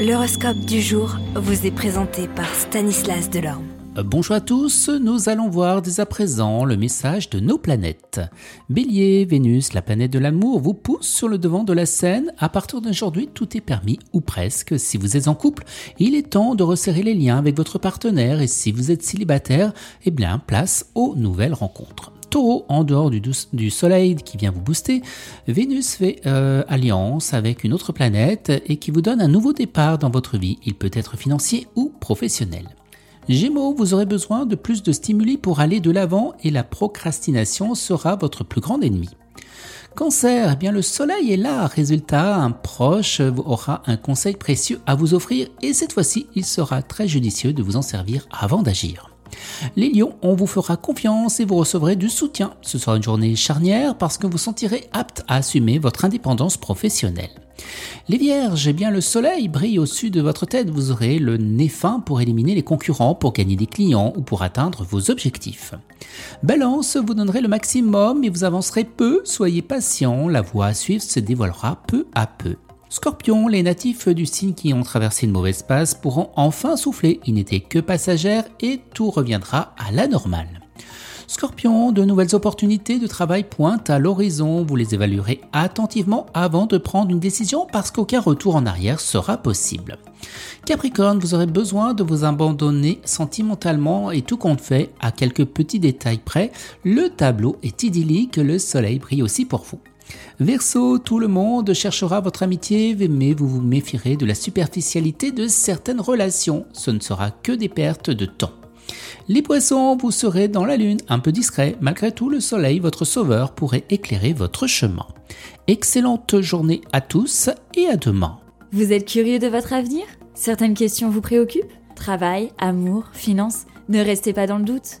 L'horoscope du jour vous est présenté par Stanislas Delorme. Bonjour à tous, nous allons voir dès à présent le message de nos planètes. Bélier, Vénus, la planète de l'amour, vous pousse sur le devant de la scène. À partir d'aujourd'hui, tout est permis, ou presque. Si vous êtes en couple, il est temps de resserrer les liens avec votre partenaire et si vous êtes célibataire, eh bien, place aux nouvelles rencontres. Taureau, en dehors du, Soleil qui vient vous booster, Vénus fait euh, alliance avec une autre planète et qui vous donne un nouveau départ dans votre vie. Il peut être financier ou professionnel. Gémeaux, vous aurez besoin de plus de stimuli pour aller de l'avant et la procrastination sera votre plus grand ennemi. Cancer, eh bien le soleil est là. Résultat, un proche aura un conseil précieux à vous offrir et cette fois-ci, il sera très judicieux de vous en servir avant d'agir. Les lions, on vous fera confiance et vous recevrez du soutien. Ce sera une journée charnière parce que vous sentirez apte à assumer votre indépendance professionnelle. Les vierges, eh bien le soleil brille au-dessus de votre tête, vous aurez le nez fin pour éliminer les concurrents, pour gagner des clients ou pour atteindre vos objectifs. Balance, vous donnerez le maximum et vous avancerez peu, soyez patient, la voie à suivre se dévoilera peu à peu. Scorpion, les natifs du signe qui ont traversé une mauvaise passe pourront enfin souffler. Ils n'étaient que passagères et tout reviendra à la normale. Scorpion, de nouvelles opportunités de travail pointent à l'horizon. Vous les évaluerez attentivement avant de prendre une décision parce qu'aucun retour en arrière sera possible. Capricorne, vous aurez besoin de vous abandonner sentimentalement et tout compte fait, à quelques petits détails près, le tableau est idyllique, le soleil brille aussi pour vous. Verseau, tout le monde cherchera votre amitié, mais vous vous méfierez de la superficialité de certaines relations. Ce ne sera que des pertes de temps. Les poissons, vous serez dans la lune, un peu discret. Malgré tout, le soleil, votre sauveur, pourrait éclairer votre chemin. Excellente journée à tous et à demain. Vous êtes curieux de votre avenir? Certaines questions vous préoccupent? Travail, amour, finances? Ne restez pas dans le doute.